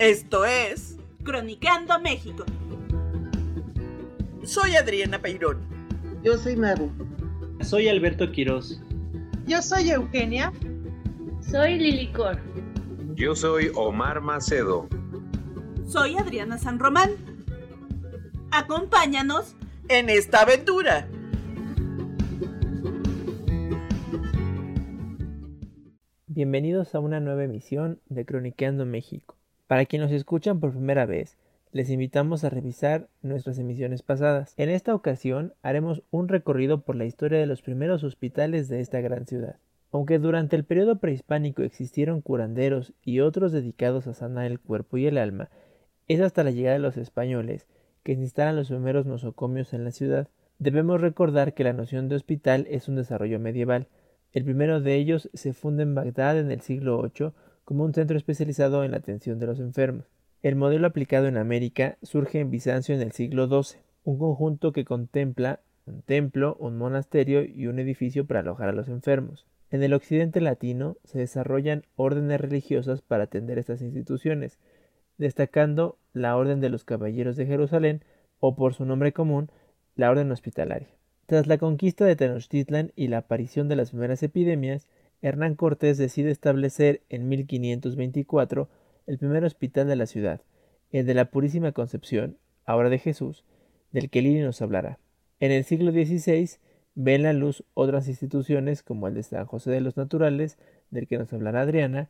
Esto es Cronicando México. Soy Adriana Peirón. Yo soy Maru. Soy Alberto Quiroz. Yo soy Eugenia. Soy Lilicor. Yo soy Omar Macedo. Soy Adriana San Román. Acompáñanos en esta aventura. Bienvenidos a una nueva emisión de Croniqueando México. Para quienes nos escuchan por primera vez, les invitamos a revisar nuestras emisiones pasadas. En esta ocasión haremos un recorrido por la historia de los primeros hospitales de esta gran ciudad. Aunque durante el periodo prehispánico existieron curanderos y otros dedicados a sanar el cuerpo y el alma, es hasta la llegada de los españoles que se instalan los primeros nosocomios en la ciudad. Debemos recordar que la noción de hospital es un desarrollo medieval. El primero de ellos se funda en Bagdad en el siglo VIII como un centro especializado en la atención de los enfermos. El modelo aplicado en América surge en Bizancio en el siglo XII, un conjunto que contempla un templo, un monasterio y un edificio para alojar a los enfermos. En el occidente latino se desarrollan órdenes religiosas para atender estas instituciones, destacando la Orden de los Caballeros de Jerusalén, o por su nombre común, la Orden Hospitalaria. Tras la conquista de Tenochtitlan y la aparición de las primeras epidemias, Hernán Cortés decide establecer en 1524 el primer hospital de la ciudad, el de la Purísima Concepción, ahora de Jesús, del que Lili nos hablará. En el siglo XVI ven la luz otras instituciones como el de San José de los Naturales, del que nos hablará Adriana,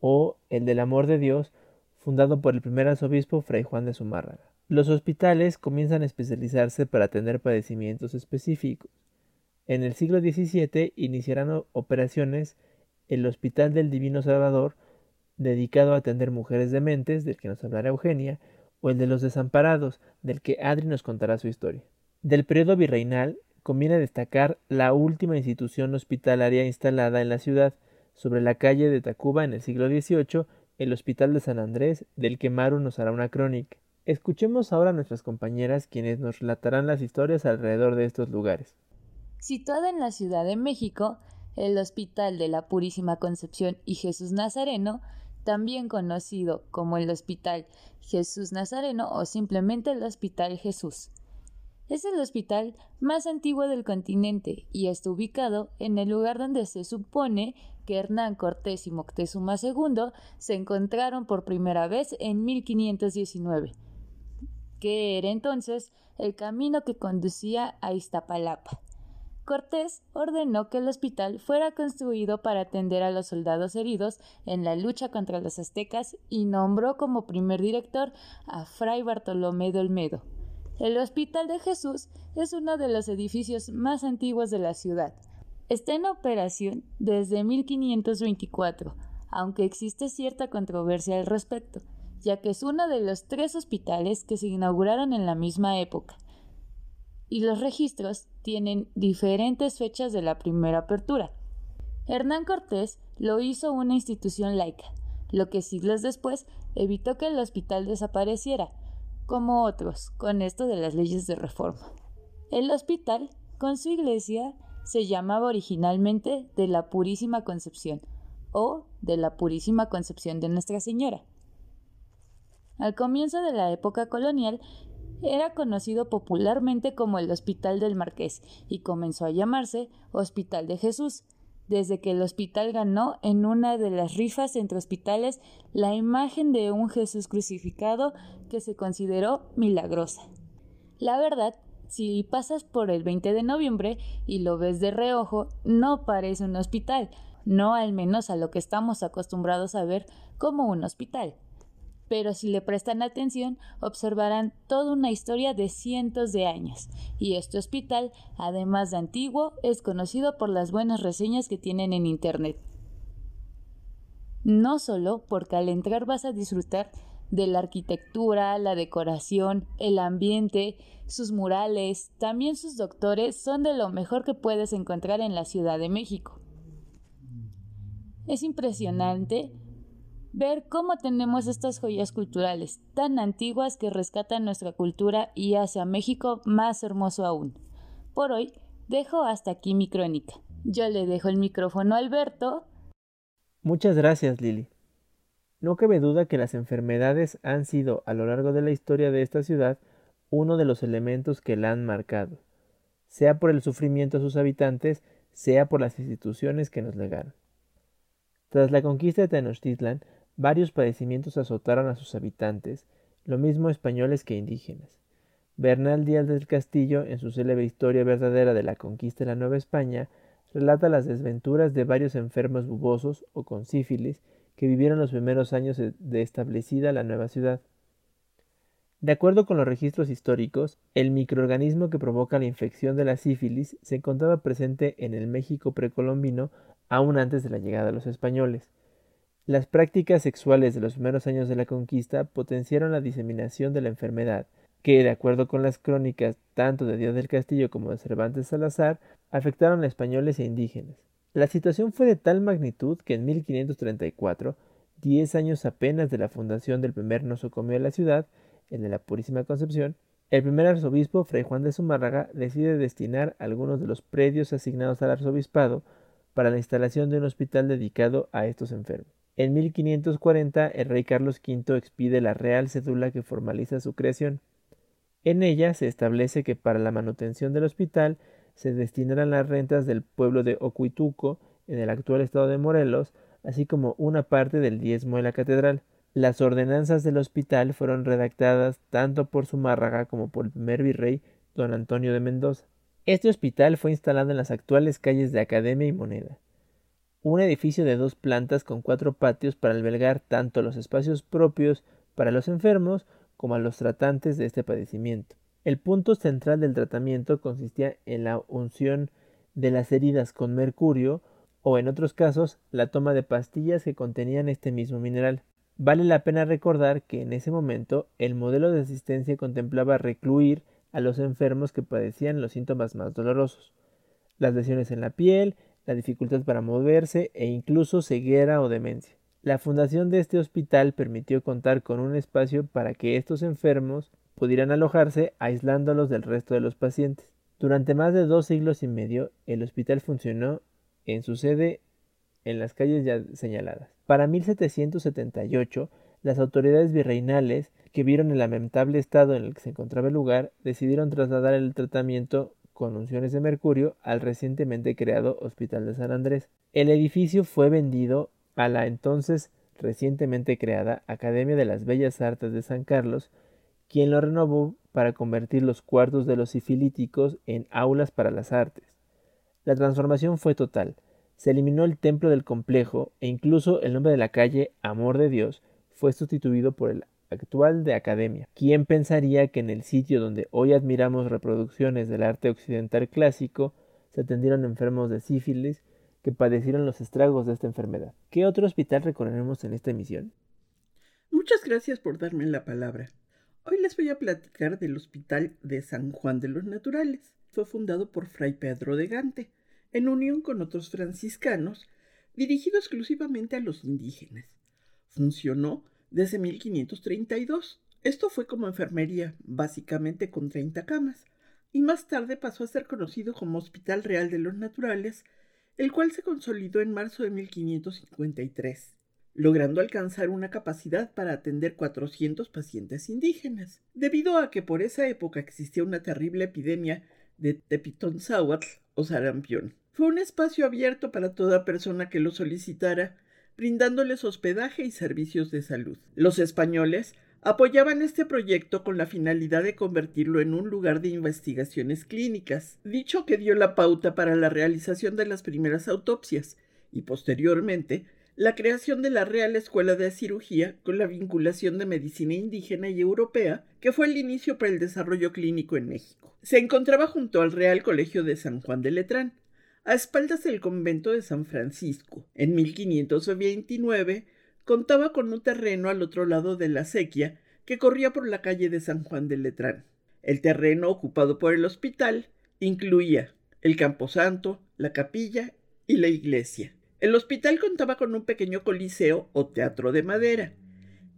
o el del Amor de Dios, fundado por el primer arzobispo Fray Juan de Zumárraga. Los hospitales comienzan a especializarse para atender padecimientos específicos. En el siglo XVII iniciarán operaciones el Hospital del Divino Salvador, dedicado a atender mujeres dementes, del que nos hablará Eugenia, o el de los desamparados, del que Adri nos contará su historia. Del periodo virreinal conviene destacar la última institución hospitalaria instalada en la ciudad, sobre la calle de Tacuba en el siglo XVIII, el Hospital de San Andrés, del que Maru nos hará una crónica. Escuchemos ahora a nuestras compañeras quienes nos relatarán las historias alrededor de estos lugares. Situada en la Ciudad de México, el Hospital de la Purísima Concepción y Jesús Nazareno, también conocido como el Hospital Jesús Nazareno o simplemente el Hospital Jesús. Es el hospital más antiguo del continente y está ubicado en el lugar donde se supone que Hernán Cortés y Moctezuma II se encontraron por primera vez en 1519, que era entonces el camino que conducía a Iztapalapa. Cortés ordenó que el hospital fuera construido para atender a los soldados heridos en la lucha contra los aztecas y nombró como primer director a Fray Bartolomé de Olmedo. El Hospital de Jesús es uno de los edificios más antiguos de la ciudad. Está en operación desde 1524, aunque existe cierta controversia al respecto, ya que es uno de los tres hospitales que se inauguraron en la misma época y los registros tienen diferentes fechas de la primera apertura. Hernán Cortés lo hizo una institución laica, lo que siglos después evitó que el hospital desapareciera, como otros, con esto de las leyes de reforma. El hospital, con su iglesia, se llamaba originalmente de la Purísima Concepción o de la Purísima Concepción de Nuestra Señora. Al comienzo de la época colonial, era conocido popularmente como el Hospital del Marqués y comenzó a llamarse Hospital de Jesús, desde que el hospital ganó en una de las rifas entre hospitales la imagen de un Jesús crucificado que se consideró milagrosa. La verdad, si pasas por el 20 de noviembre y lo ves de reojo, no parece un hospital, no al menos a lo que estamos acostumbrados a ver como un hospital pero si le prestan atención observarán toda una historia de cientos de años, y este hospital, además de antiguo, es conocido por las buenas reseñas que tienen en Internet. No solo porque al entrar vas a disfrutar de la arquitectura, la decoración, el ambiente, sus murales, también sus doctores son de lo mejor que puedes encontrar en la Ciudad de México. Es impresionante ver cómo tenemos estas joyas culturales tan antiguas que rescatan nuestra cultura y hace a México más hermoso aún. Por hoy, dejo hasta aquí mi crónica. Yo le dejo el micrófono a Alberto. Muchas gracias, Lili. No cabe duda que las enfermedades han sido a lo largo de la historia de esta ciudad uno de los elementos que la han marcado, sea por el sufrimiento a sus habitantes, sea por las instituciones que nos legaron. Tras la conquista de Tenochtitlan, varios padecimientos azotaron a sus habitantes, lo mismo españoles que indígenas. Bernal Díaz del Castillo, en su célebre Historia verdadera de la conquista de la Nueva España, relata las desventuras de varios enfermos bubosos o con sífilis que vivieron los primeros años de establecida la nueva ciudad. De acuerdo con los registros históricos, el microorganismo que provoca la infección de la sífilis se encontraba presente en el México precolombino aún antes de la llegada de los españoles. Las prácticas sexuales de los primeros años de la conquista potenciaron la diseminación de la enfermedad, que, de acuerdo con las crónicas tanto de Díaz del Castillo como de Cervantes Salazar, afectaron a españoles e indígenas. La situación fue de tal magnitud que en 1534, diez años apenas de la fundación del primer nosocomio de la ciudad, el de la Purísima Concepción, el primer arzobispo, Fray Juan de Zumárraga, decide destinar algunos de los predios asignados al arzobispado para la instalación de un hospital dedicado a estos enfermos. En 1540, el rey Carlos V expide la real cédula que formaliza su creación. En ella se establece que para la manutención del hospital se destinarán las rentas del pueblo de Ocuituco, en el actual estado de Morelos, así como una parte del diezmo de la catedral. Las ordenanzas del hospital fueron redactadas tanto por Zumárraga como por el primer virrey don Antonio de Mendoza. Este hospital fue instalado en las actuales calles de Academia y Moneda. Un edificio de dos plantas con cuatro patios para albergar tanto los espacios propios para los enfermos como a los tratantes de este padecimiento. El punto central del tratamiento consistía en la unción de las heridas con mercurio o en otros casos la toma de pastillas que contenían este mismo mineral. Vale la pena recordar que en ese momento el modelo de asistencia contemplaba recluir a los enfermos que padecían los síntomas más dolorosos, las lesiones en la piel, la dificultad para moverse e incluso ceguera o demencia. La fundación de este hospital permitió contar con un espacio para que estos enfermos pudieran alojarse aislándolos del resto de los pacientes. Durante más de dos siglos y medio, el hospital funcionó en su sede en las calles ya señaladas. Para 1778, las autoridades virreinales, que vieron el lamentable estado en el que se encontraba el lugar, decidieron trasladar el tratamiento con unciones de mercurio al recientemente creado Hospital de San Andrés. El edificio fue vendido a la entonces recientemente creada Academia de las Bellas Artes de San Carlos, quien lo renovó para convertir los cuartos de los sifilíticos en aulas para las artes. La transformación fue total. Se eliminó el templo del complejo e incluso el nombre de la calle Amor de Dios fue sustituido por el actual de Academia. ¿Quién pensaría que en el sitio donde hoy admiramos reproducciones del arte occidental clásico se atendieron enfermos de sífilis, que padecieron los estragos de esta enfermedad. ¿Qué otro hospital recorreremos en esta emisión? Muchas gracias por darme la palabra. Hoy les voy a platicar del Hospital de San Juan de los Naturales. Fue fundado por Fray Pedro de Gante, en unión con otros franciscanos, dirigido exclusivamente a los indígenas. Funcionó desde 1532. Esto fue como enfermería, básicamente con 30 camas, y más tarde pasó a ser conocido como Hospital Real de los Naturales el cual se consolidó en marzo de 1553, logrando alcanzar una capacidad para atender 400 pacientes indígenas, debido a que por esa época existía una terrible epidemia de tepitonzáhuatl o sarampión. Fue un espacio abierto para toda persona que lo solicitara, brindándoles hospedaje y servicios de salud. Los españoles apoyaban este proyecto con la finalidad de convertirlo en un lugar de investigaciones clínicas, dicho que dio la pauta para la realización de las primeras autopsias y posteriormente la creación de la Real Escuela de Cirugía con la vinculación de medicina indígena y europea, que fue el inicio para el desarrollo clínico en México. Se encontraba junto al Real Colegio de San Juan de Letrán, a espaldas del convento de San Francisco. En 1529 contaba con un terreno al otro lado de la sequía que corría por la calle de San Juan de Letrán. El terreno ocupado por el hospital incluía el camposanto, la capilla y la iglesia. El hospital contaba con un pequeño coliseo o teatro de madera,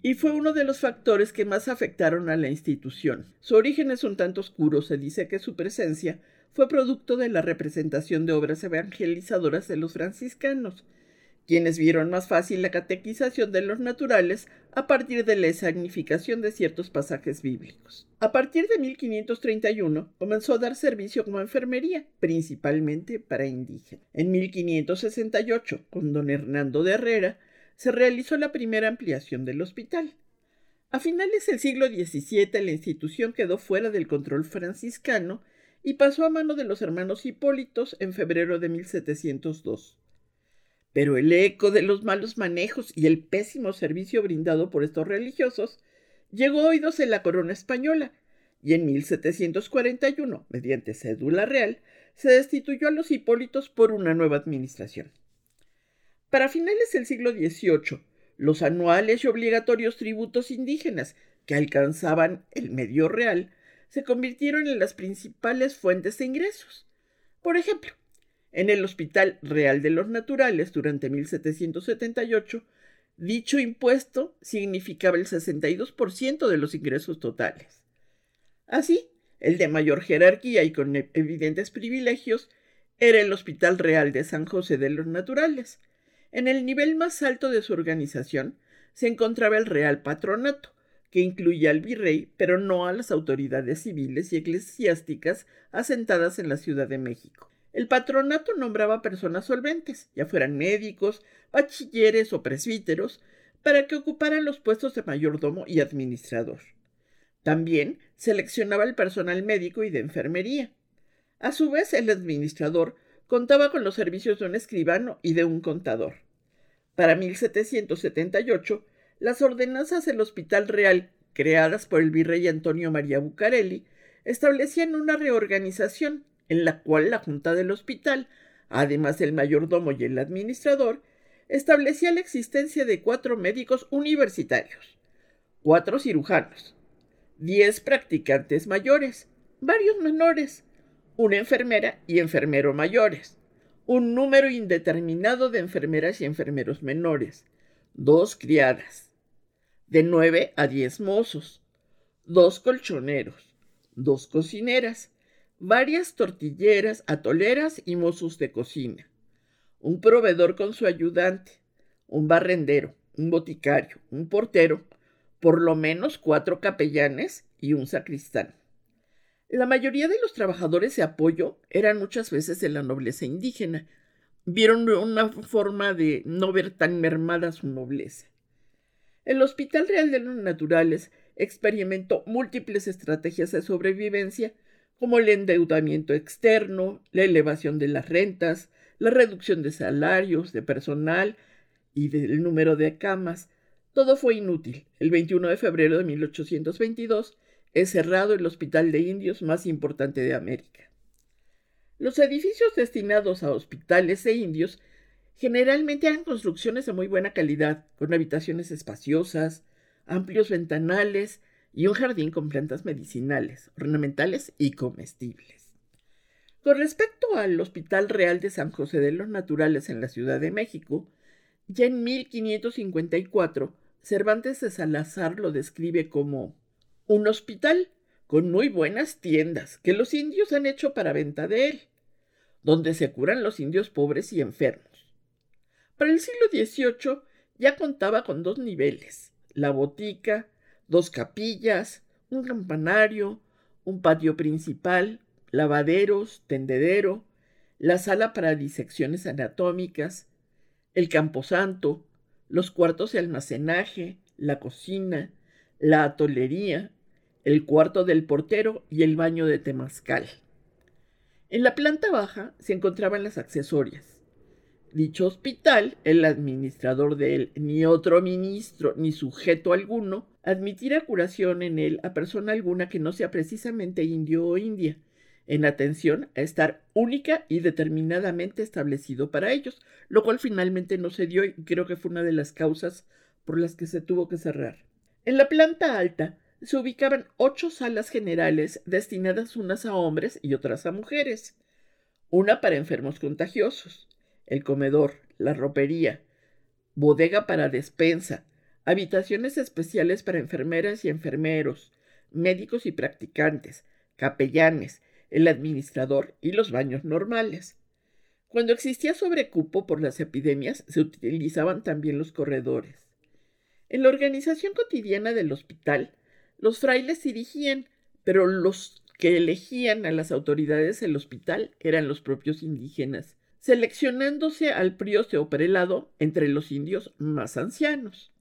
y fue uno de los factores que más afectaron a la institución. Su origen es un tanto oscuro, se dice que su presencia fue producto de la representación de obras evangelizadoras de los franciscanos, quienes vieron más fácil la catequización de los naturales a partir de la significación de ciertos pasajes bíblicos. A partir de 1531 comenzó a dar servicio como enfermería, principalmente para indígenas. En 1568, con don Hernando de Herrera, se realizó la primera ampliación del hospital. A finales del siglo XVII la institución quedó fuera del control franciscano y pasó a mano de los hermanos Hipólitos en febrero de 1702 pero el eco de los malos manejos y el pésimo servicio brindado por estos religiosos llegó a oídos en la corona española, y en 1741, mediante cédula real, se destituyó a los Hipólitos por una nueva administración. Para finales del siglo XVIII, los anuales y obligatorios tributos indígenas, que alcanzaban el medio real, se convirtieron en las principales fuentes de ingresos. Por ejemplo, en el Hospital Real de los Naturales durante 1778, dicho impuesto significaba el 62% de los ingresos totales. Así, el de mayor jerarquía y con evidentes privilegios era el Hospital Real de San José de los Naturales. En el nivel más alto de su organización se encontraba el Real Patronato, que incluía al virrey, pero no a las autoridades civiles y eclesiásticas asentadas en la Ciudad de México. El patronato nombraba personas solventes, ya fueran médicos, bachilleres o presbíteros, para que ocuparan los puestos de mayordomo y administrador. También seleccionaba el personal médico y de enfermería. A su vez, el administrador contaba con los servicios de un escribano y de un contador. Para 1778, las ordenanzas del Hospital Real, creadas por el virrey Antonio María Bucareli, establecían una reorganización en la cual la Junta del Hospital, además del mayordomo y el administrador, establecía la existencia de cuatro médicos universitarios, cuatro cirujanos, diez practicantes mayores, varios menores, una enfermera y enfermero mayores, un número indeterminado de enfermeras y enfermeros menores, dos criadas, de nueve a diez mozos, dos colchoneros, dos cocineras, varias tortilleras, atoleras y mozos de cocina, un proveedor con su ayudante, un barrendero, un boticario, un portero, por lo menos cuatro capellanes y un sacristán. La mayoría de los trabajadores de apoyo eran muchas veces de la nobleza indígena. Vieron una forma de no ver tan mermada su nobleza. El Hospital Real de los Naturales experimentó múltiples estrategias de sobrevivencia como el endeudamiento externo, la elevación de las rentas, la reducción de salarios, de personal y del número de camas. Todo fue inútil. El 21 de febrero de 1822 es cerrado el hospital de indios más importante de América. Los edificios destinados a hospitales de indios generalmente eran construcciones de muy buena calidad, con habitaciones espaciosas, amplios ventanales y un jardín con plantas medicinales, ornamentales y comestibles. Con respecto al Hospital Real de San José de los Naturales en la Ciudad de México, ya en 1554, Cervantes de Salazar lo describe como un hospital con muy buenas tiendas que los indios han hecho para venta de él, donde se curan los indios pobres y enfermos. Para el siglo XVIII ya contaba con dos niveles, la botica, dos capillas, un campanario, un patio principal, lavaderos, tendedero, la sala para disecciones anatómicas, el camposanto, los cuartos de almacenaje, la cocina, la atolería, el cuarto del portero y el baño de temazcal. En la planta baja se encontraban las accesorias, Dicho hospital, el administrador de él, ni otro ministro, ni sujeto alguno, admitirá curación en él a persona alguna que no sea precisamente indio o india, en atención a estar única y determinadamente establecido para ellos, lo cual finalmente no se dio y creo que fue una de las causas por las que se tuvo que cerrar. En la planta alta se ubicaban ocho salas generales destinadas unas a hombres y otras a mujeres, una para enfermos contagiosos, el comedor, la ropería, bodega para despensa, habitaciones especiales para enfermeras y enfermeros, médicos y practicantes, capellanes, el administrador y los baños normales. Cuando existía sobrecupo por las epidemias, se utilizaban también los corredores. En la organización cotidiana del hospital, los frailes dirigían, pero los que elegían a las autoridades del hospital eran los propios indígenas, seleccionándose al prioste o prelado entre los indios más ancianos.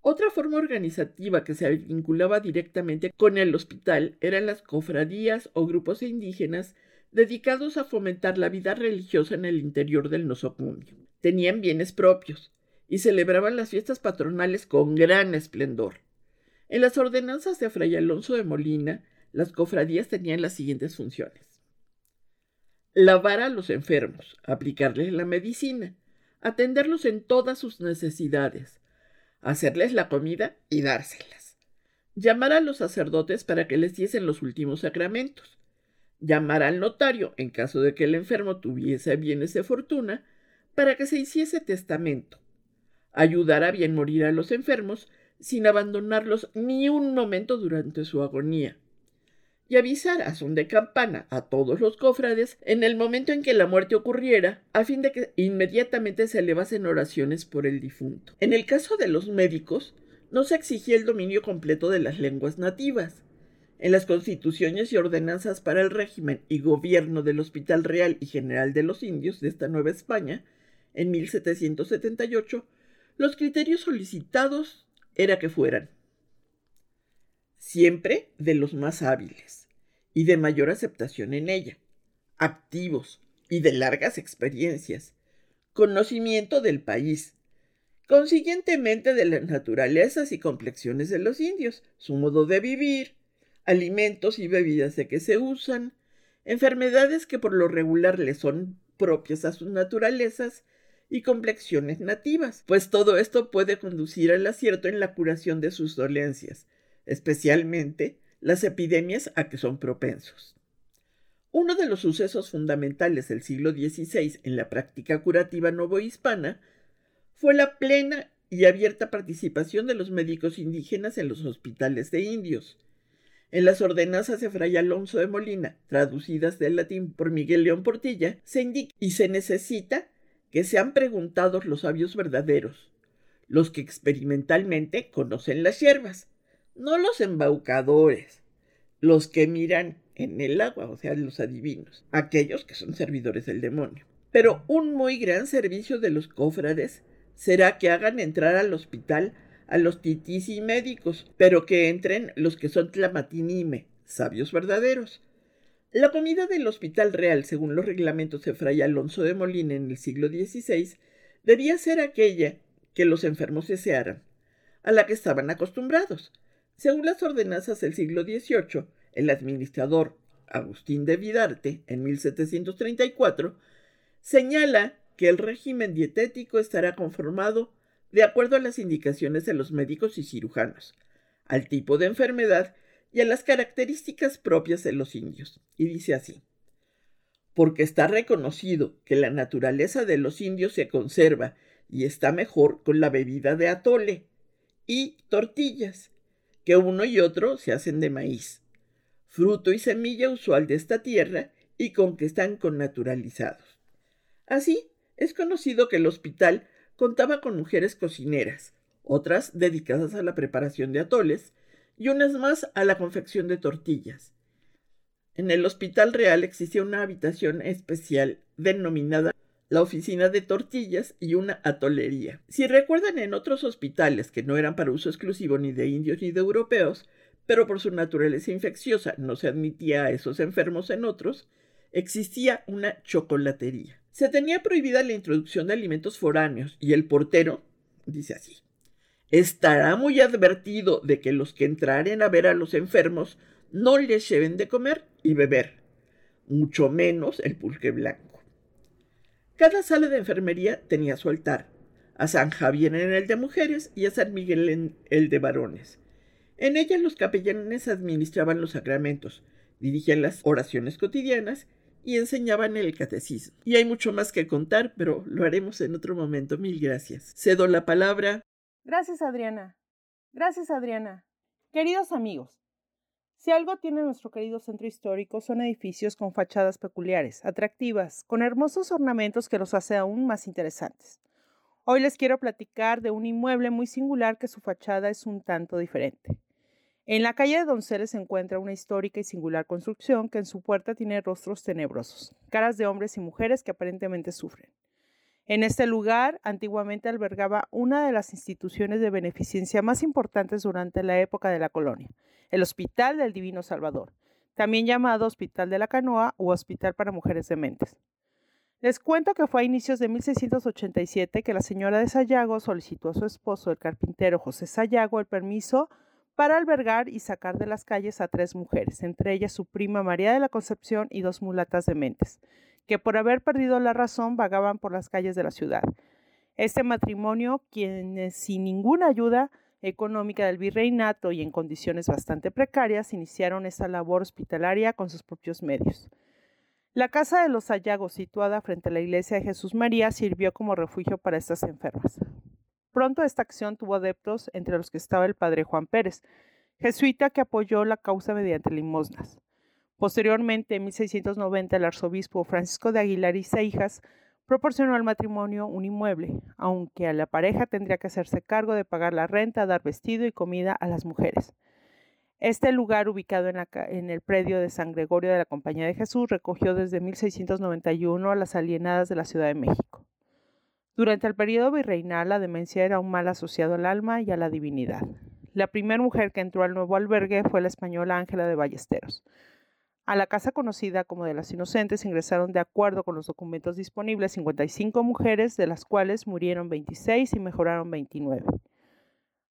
Otra forma organizativa que se vinculaba directamente con el hospital eran las cofradías o grupos indígenas dedicados a fomentar la vida religiosa en el interior del nosocundio. Tenían bienes propios y celebraban las fiestas patronales con gran esplendor. En las ordenanzas de Fray Alonso de Molina, las cofradías tenían las siguientes funciones. Lavar a los enfermos, aplicarles la medicina, atenderlos en todas sus necesidades, hacerles la comida y dárselas. Llamar a los sacerdotes para que les diesen los últimos sacramentos. Llamar al notario en caso de que el enfermo tuviese bienes de fortuna para que se hiciese testamento. Ayudar a bien morir a los enfermos sin abandonarlos ni un momento durante su agonía. Y avisar a son de campana a todos los cofrades en el momento en que la muerte ocurriera, a fin de que inmediatamente se elevasen oraciones por el difunto. En el caso de los médicos, no se exigía el dominio completo de las lenguas nativas. En las constituciones y ordenanzas para el régimen y gobierno del Hospital Real y General de los Indios de esta Nueva España, en 1778, los criterios solicitados era que fueran siempre de los más hábiles y de mayor aceptación en ella, activos y de largas experiencias, conocimiento del país, consiguientemente de las naturalezas y complexiones de los indios, su modo de vivir, alimentos y bebidas de que se usan, enfermedades que por lo regular les son propias a sus naturalezas y complexiones nativas, pues todo esto puede conducir al acierto en la curación de sus dolencias, especialmente las epidemias a que son propensos. Uno de los sucesos fundamentales del siglo XVI en la práctica curativa novohispana fue la plena y abierta participación de los médicos indígenas en los hospitales de indios. En las ordenanzas de Fray Alonso de Molina, traducidas del latín por Miguel León Portilla, se indica y se necesita que sean preguntados los sabios verdaderos, los que experimentalmente conocen las hierbas, no los embaucadores, los que miran en el agua, o sea, los adivinos, aquellos que son servidores del demonio. Pero un muy gran servicio de los cofrades será que hagan entrar al hospital a los titis y médicos, pero que entren los que son tlamatinime, sabios verdaderos. La comida del Hospital Real, según los reglamentos de Fray Alonso de Molina en el siglo XVI, debía ser aquella que los enfermos desearan, a la que estaban acostumbrados, según las ordenanzas del siglo XVIII, el administrador Agustín de Vidarte, en 1734, señala que el régimen dietético estará conformado de acuerdo a las indicaciones de los médicos y cirujanos, al tipo de enfermedad y a las características propias de los indios. Y dice así, porque está reconocido que la naturaleza de los indios se conserva y está mejor con la bebida de atole y tortillas, que uno y otro se hacen de maíz, fruto y semilla usual de esta tierra y con que están connaturalizados. Así, es conocido que el hospital contaba con mujeres cocineras, otras dedicadas a la preparación de atoles y unas más a la confección de tortillas. En el Hospital Real existía una habitación especial denominada la oficina de tortillas y una atolería. Si recuerdan en otros hospitales que no eran para uso exclusivo ni de indios ni de europeos, pero por su naturaleza infecciosa no se admitía a esos enfermos en otros, existía una chocolatería. Se tenía prohibida la introducción de alimentos foráneos y el portero, dice así, estará muy advertido de que los que entraren a ver a los enfermos no les lleven de comer y beber, mucho menos el pulque blanco. Cada sala de enfermería tenía su altar, a San Javier en el de mujeres y a San Miguel en el de varones. En ella los capellanes administraban los sacramentos, dirigían las oraciones cotidianas y enseñaban el catecismo. Y hay mucho más que contar, pero lo haremos en otro momento. Mil gracias. Cedo la palabra. Gracias, Adriana. Gracias, Adriana. Queridos amigos, Si algo tiene nuestro querido centro histórico son edificios con fachadas peculiares, atractivas, con hermosos ornamentos que los hace aún más interesantes. Hoy les quiero platicar de un inmueble muy singular que su fachada es un tanto diferente. En la calle de Donceles se encuentra una histórica y singular construcción que en su puerta tiene rostros tenebrosos, caras de hombres y mujeres que aparentemente sufren. En este lugar antiguamente albergaba una de las instituciones de beneficencia más importantes durante la época de la colonia, el Hospital del Divino Salvador, también llamado Hospital de la Canoa u Hospital para Mujeres Dementes. Les cuento que fue a inicios de 1687 que la señora de Sayago solicitó a su esposo, el carpintero José Sayago, el permiso para albergar y sacar de las calles a tres mujeres, entre ellas su prima María de la Concepción y dos mulatas dementes, que por haber perdido la razón vagaban por las calles de la ciudad. Este matrimonio, quienes sin ninguna ayuda económica del virreinato y en condiciones bastante precarias, iniciaron esta labor hospitalaria con sus propios medios. La casa de los Sayagos, situada frente a la iglesia de Jesús María, sirvió como refugio para estas enfermas. Pronto esta acción tuvo adeptos, entre los que estaba el padre Juan Pérez, jesuita que apoyó la causa mediante limosnas. Posteriormente, en 1690, el arzobispo Francisco de Aguilar y Seijas proporcionó al matrimonio un inmueble, aunque a la pareja tendría que hacerse cargo de pagar la renta, dar vestido y comida a las mujeres. Este lugar, ubicado en, el predio de San Gregorio de la Compañía de Jesús, recogió desde 1691 a las alienadas de la Ciudad de México. Durante el periodo virreinal, la demencia era un mal asociado al alma y a la divinidad. La primera mujer que entró al nuevo albergue fue la española Ángela de Ballesteros. A la casa conocida como de las Inocentes ingresaron de acuerdo con los documentos disponibles 55 mujeres, de las cuales murieron 26 y mejoraron 29.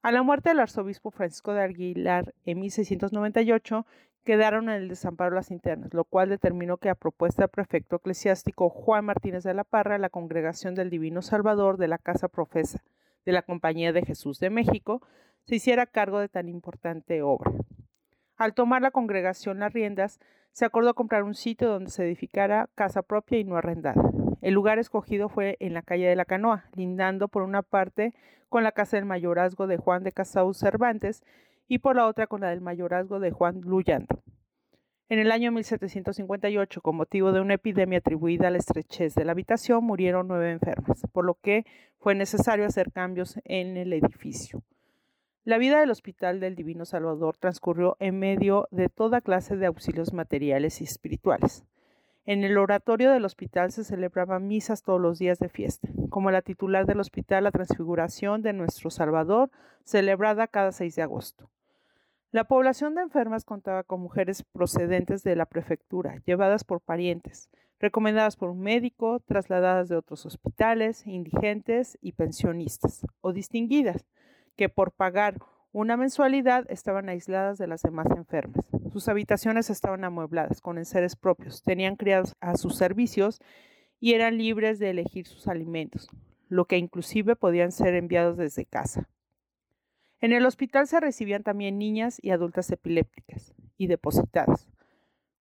A la muerte del arzobispo Francisco de Aguilar en 1698, quedaron en el desamparo las internas, lo cual determinó que a propuesta del prefecto eclesiástico Juan Martínez de la Parra, la congregación del Divino Salvador de la Casa Profesa de la Compañía de Jesús de México se hiciera cargo de tan importante obra. Al tomar la congregación las riendas, se acordó comprar un sitio donde se edificara casa propia y no arrendada. El lugar escogido fue en la calle de la Canoa, lindando por una parte con la casa del mayorazgo de Juan de Casau Cervantes y por la otra con la del mayorazgo de Juan Luyando. En el año 1758, con motivo de una epidemia atribuida a la estrechez de la habitación, murieron nueve enfermas, por lo que fue necesario hacer cambios en el edificio. La vida del Hospital del Divino Salvador transcurrió en medio de toda clase de auxilios materiales y espirituales. En el oratorio del hospital se celebraban misas todos los días de fiesta, como la titular del hospital la transfiguración de nuestro Salvador, celebrada cada 6 de agosto. La población de enfermas contaba con mujeres procedentes de la prefectura, llevadas por parientes, recomendadas por un médico, trasladadas de otros hospitales, indigentes y pensionistas, o distinguidas, que por pagar una mensualidad estaban aisladas de las demás enfermas. Sus habitaciones estaban amuebladas con enseres propios, tenían criados a sus servicios y eran libres de elegir sus alimentos, lo que inclusive podían ser enviados desde casa. En el hospital se recibían también niñas y adultas epilépticas y depositadas.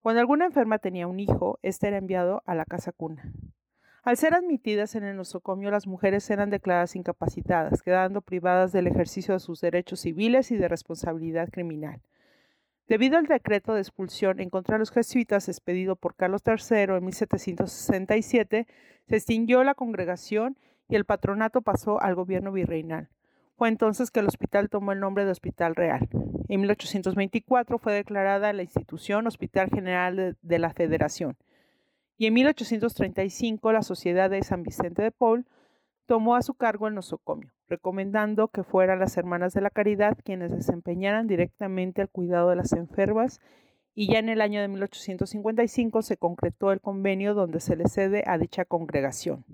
Cuando alguna enferma tenía un hijo, éste era enviado a la casa cuna. Al ser admitidas en el nosocomio, las mujeres eran declaradas incapacitadas, quedando privadas del ejercicio de sus derechos civiles y de responsabilidad criminal. Debido al decreto de expulsión en contra de los jesuitas expedido por Carlos III en 1767, se extinguió la congregación y el patronato pasó al gobierno virreinal. Fue entonces que el hospital tomó el nombre de Hospital Real. En 1824 fue declarada la institución Hospital General de, de la Federación y en 1835 la Sociedad de San Vicente de Paul tomó a su cargo el nosocomio, recomendando que fueran las Hermanas de la Caridad quienes desempeñaran directamente el cuidado de las enfermas y ya en el año de 1855 se concretó el convenio donde se le cede a dicha congregación.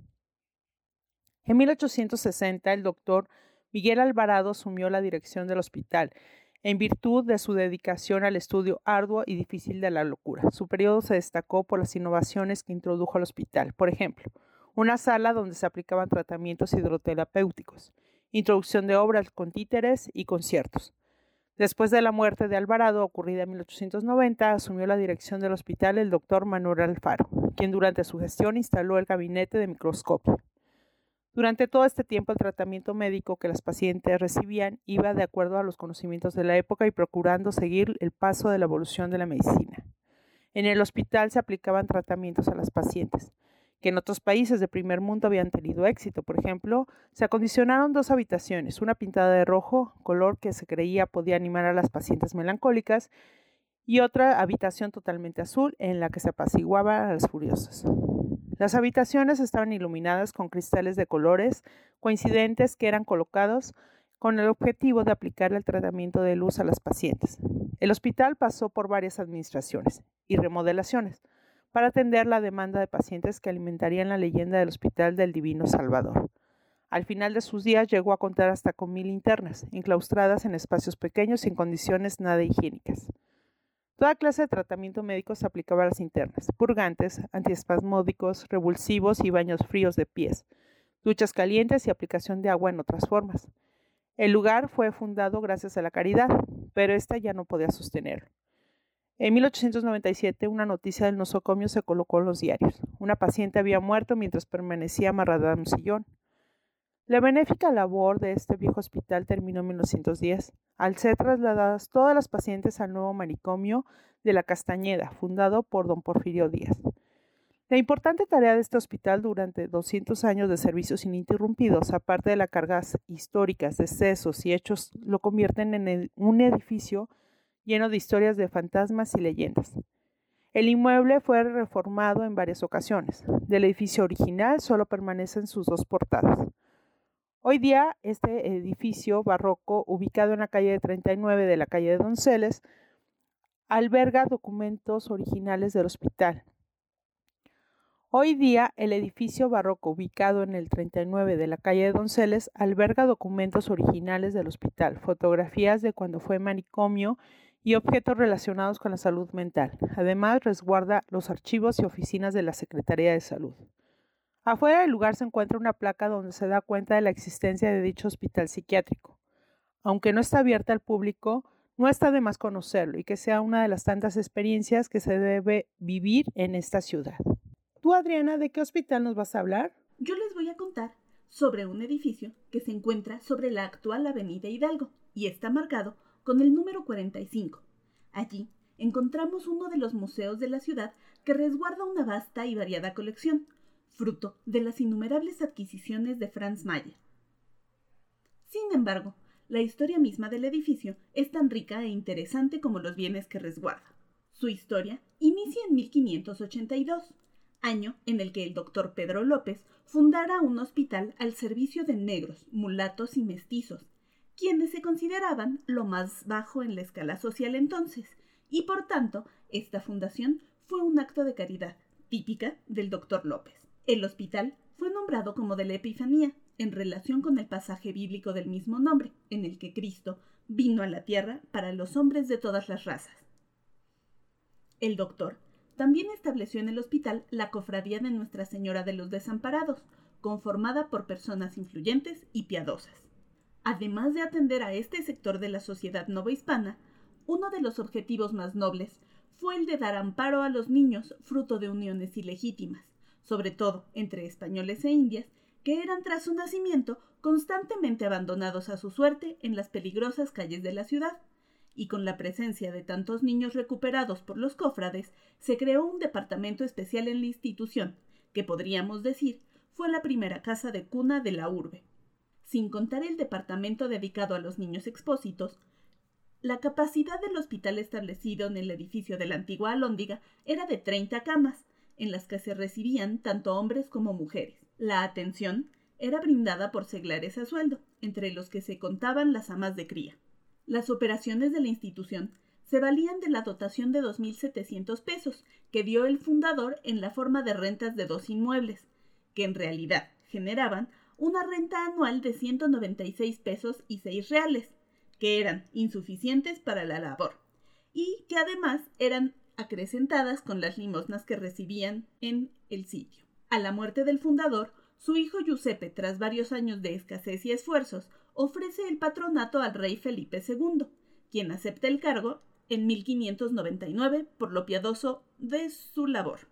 En 1860 el doctor Miguel Alvarado asumió la dirección del hospital en virtud de su dedicación al estudio arduo y difícil de la locura. Su periodo se destacó por las innovaciones que introdujo al hospital. Por ejemplo, una sala donde se aplicaban tratamientos hidroterapéuticos, introducción de obras con títeres y conciertos. Después de la muerte de Alvarado, ocurrida en 1890, asumió la dirección del hospital el doctor Manuel Alfaro, quien durante su gestión instaló el gabinete de microscopio. Durante todo este tiempo el tratamiento médico que las pacientes recibían iba de acuerdo a los conocimientos de la época y procurando seguir el paso de la evolución de la medicina. En el hospital se aplicaban tratamientos a las pacientes, que en otros países de primer mundo habían tenido éxito. Por ejemplo, se acondicionaron dos habitaciones, una pintada de rojo, color que se creía podía animar a las pacientes melancólicas, y otra habitación totalmente azul en la que se apaciguaba a las furiosas. Las habitaciones estaban iluminadas con cristales de colores coincidentes que eran colocados con el objetivo de aplicar el tratamiento de luz a las pacientes. El hospital pasó por varias administraciones y remodelaciones para atender la demanda de pacientes que alimentarían la leyenda del Hospital del Divino Salvador. Al final de sus días llegó a contar hasta con mil internas, enclaustradas en espacios pequeños sin condiciones nada higiénicas. Toda clase de tratamiento médico se aplicaba a las internas, purgantes, antiespasmódicos, revulsivos y baños fríos de pies, duchas calientes y aplicación de agua en otras formas. El lugar fue fundado gracias a la caridad, pero ésta ya no podía sostenerlo. En 1897, una noticia del nosocomio se colocó en los diarios. Una paciente había muerto mientras permanecía amarrada en un sillón. La benéfica labor de este viejo hospital terminó en 1910, al ser trasladadas todas las pacientes al nuevo manicomio de la Castañeda, fundado por don Porfirio Díaz. La importante tarea de este hospital durante 200 años de servicios ininterrumpidos, aparte de las cargas históricas, decesos y hechos, lo convierten en un edificio lleno de historias de fantasmas y leyendas. El inmueble fue reformado en varias ocasiones. Del edificio original solo permanecen sus dos portadas. Hoy día, este edificio barroco, ubicado en la calle 39 de la calle de Donceles, alberga documentos originales del hospital. Hoy día, el edificio barroco ubicado en el 39 de la calle de Donceles alberga documentos originales del hospital, fotografías de cuando fue manicomio y objetos relacionados con la salud mental. Además, resguarda los archivos y oficinas de la Secretaría de Salud. Afuera del lugar se encuentra una placa donde se da cuenta de la existencia de dicho hospital psiquiátrico. Aunque no está abierta al público, no está de más conocerlo y que sea una de las tantas experiencias que se debe vivir en esta ciudad. Tú, Adriana, ¿de qué hospital nos vas a hablar? Yo les voy a contar sobre un edificio que se encuentra sobre la actual Avenida Hidalgo y está marcado con el número 45. Allí encontramos uno de los museos de la ciudad que resguarda una vasta y variada colección, fruto de las innumerables adquisiciones de Franz Mayer. Sin embargo, la historia misma del edificio es tan rica e interesante como los bienes que resguarda. Su historia inicia en 1582, año en el que el doctor Pedro López fundara un hospital al servicio de negros, mulatos y mestizos, quienes se consideraban lo más bajo en la escala social entonces, y por tanto, esta fundación fue un acto de caridad típica del doctor López. El hospital fue nombrado como de la Epifanía, en relación con el pasaje bíblico del mismo nombre, en el que Cristo vino a la tierra para los hombres de todas las razas. El doctor también estableció en el hospital la cofradía de Nuestra Señora de los Desamparados, conformada por personas influyentes y piadosas. Además de atender a este sector de la sociedad novohispana, uno de los objetivos más nobles fue el de dar amparo a los niños fruto de uniones ilegítimas, sobre todo entre españoles e indias, que eran tras su nacimiento constantemente abandonados a su suerte en las peligrosas calles de la ciudad, y con la presencia de tantos niños recuperados por los cofrades, se creó un departamento especial en la institución, que podríamos decir fue la primera casa de cuna de la urbe. Sin contar el departamento dedicado a los niños expósitos, la capacidad del hospital establecido en el edificio de la antigua Alhóndiga era de 30 camas, en las que se recibían tanto hombres como mujeres. La atención era brindada por seglares a sueldo, entre los que se contaban las amas de cría. Las operaciones de la institución se valían de la dotación de 2.700 pesos que dio el fundador en la forma de rentas de dos inmuebles, que en realidad generaban una renta anual de 196 pesos y 6 reales, que eran insuficientes para la labor, y que además eran acrecentadas con las limosnas que recibían en el sitio. A la muerte del fundador, su hijo Giuseppe, tras varios años de escasez y esfuerzos, ofrece el patronato al rey Felipe II, quien acepta el cargo en 1599 por lo piadoso de su labor.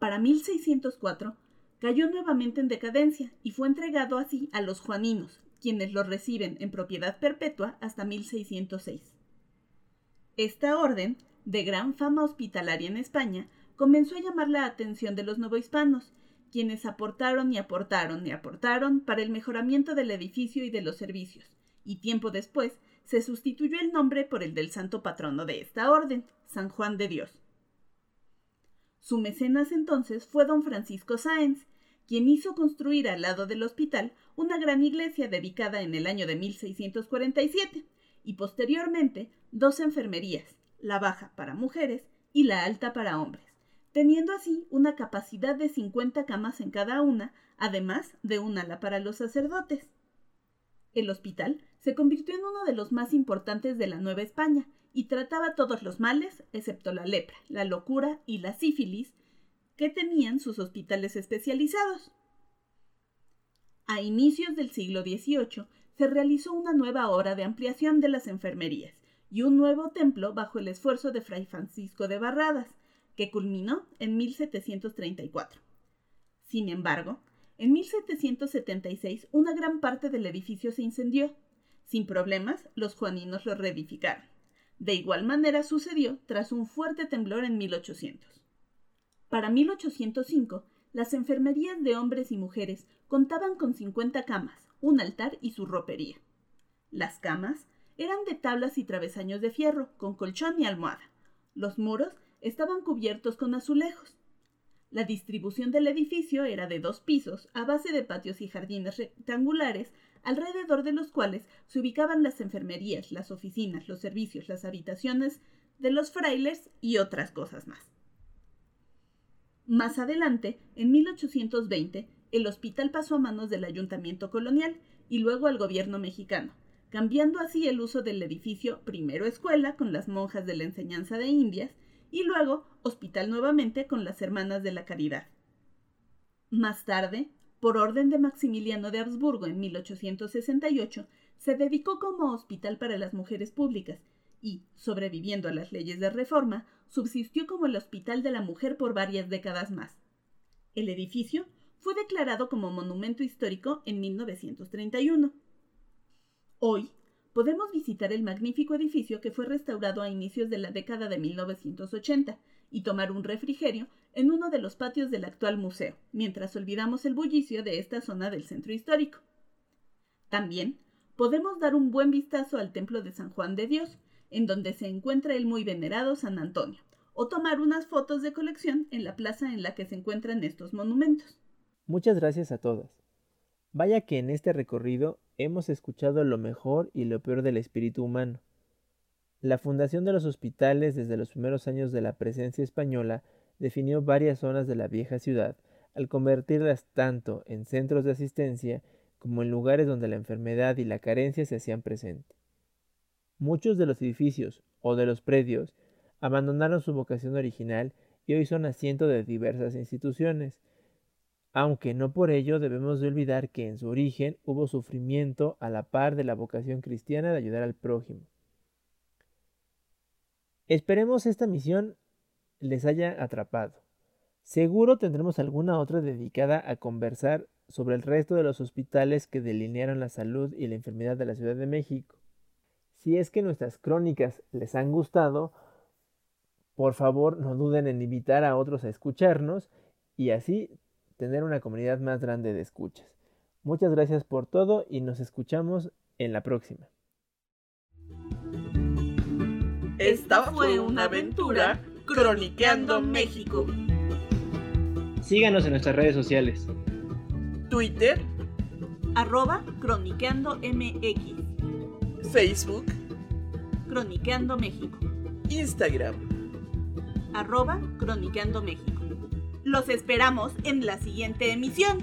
Para 1604, cayó nuevamente en decadencia y fue entregado así a los juaninos, quienes lo reciben en propiedad perpetua hasta 1606. Esta orden, de gran fama hospitalaria en España, comenzó a llamar la atención de los novohispanos, quienes aportaron y aportaron y aportaron para el mejoramiento del edificio y de los servicios, y tiempo después se sustituyó el nombre por el del santo patrono de esta orden, San Juan de Dios. Su mecenas entonces fue don Francisco Sáenz, quien hizo construir al lado del hospital una gran iglesia dedicada en el año de 1647 y posteriormente dos enfermerías, la baja para mujeres y la alta para hombres, teniendo así una capacidad de 50 camas en cada una, además de un ala para los sacerdotes. El hospital se convirtió en uno de los más importantes de la Nueva España y trataba todos los males, excepto la lepra, la locura y la sífilis, que tenían sus hospitales especializados. A inicios del siglo XVIII se realizó una nueva obra de ampliación de las enfermerías y un nuevo templo bajo el esfuerzo de Fray Francisco de Barradas, que culminó en 1734. Sin embargo, en 1776 una gran parte del edificio se incendió. Sin problemas, los juaninos lo reedificaron. De igual manera sucedió tras un fuerte temblor en 1800. Para 1805, las enfermerías de hombres y mujeres contaban con 50 camas, un altar y su ropería. Las camas eran de tablas y travesaños de fierro, con colchón y almohada. Los muros estaban cubiertos con azulejos. La distribución del edificio era de dos pisos, a base de patios y jardines rectangulares, alrededor de los cuales se ubicaban las enfermerías, las oficinas, los servicios, las habitaciones de los frailes y otras cosas más. Más adelante, en 1820, el hospital pasó a manos del ayuntamiento colonial y luego al gobierno mexicano, cambiando así el uso del edificio primero escuela con las monjas de la enseñanza de Indias y luego hospital nuevamente con las hermanas de la caridad. Más tarde, por orden de Maximiliano de Habsburgo en 1868, se dedicó como hospital para las mujeres públicas y, sobreviviendo a las leyes de reforma, subsistió como el Hospital de la Mujer por varias décadas más. El edificio fue declarado como monumento histórico en 1931. Hoy podemos visitar el magnífico edificio que fue restaurado a inicios de la década de 1980 y tomar un refrigerio en uno de los patios del actual museo, mientras olvidamos el bullicio de esta zona del centro histórico. También podemos dar un buen vistazo al templo de San Juan de Dios, en donde se encuentra el muy venerado San Antonio, o tomar unas fotos de colección en la plaza en la que se encuentran estos monumentos. Muchas gracias a todas. Vaya que en este recorrido hemos escuchado lo mejor y lo peor del espíritu humano. La fundación de los hospitales desde los primeros años de la presencia española definió varias zonas de la vieja ciudad, al convertirlas tanto en centros de asistencia como en lugares donde la enfermedad y la carencia se hacían presentes. Muchos de los edificios o de los predios abandonaron su vocación original y hoy son asiento de diversas instituciones, aunque no por ello debemos de olvidar que en su origen hubo sufrimiento a la par de la vocación cristiana de ayudar al prójimo. Esperemos esta misión les haya atrapado. Seguro tendremos alguna otra dedicada a conversar sobre el resto de los hospitales que delinearon la salud y la enfermedad de la Ciudad de México. Si es que nuestras crónicas les han gustado, por favor no duden en invitar a otros a escucharnos y así tener una comunidad más grande de escuchas. Muchas gracias por todo y nos escuchamos en la próxima. Esta fue una aventura Croniqueando México. Síganos en nuestras redes sociales. Twitter, Arroba Croniqueando MX. Facebook, Croniqueando México. Instagram. Arroba Croniqueando México. Los esperamos en la siguiente emisión.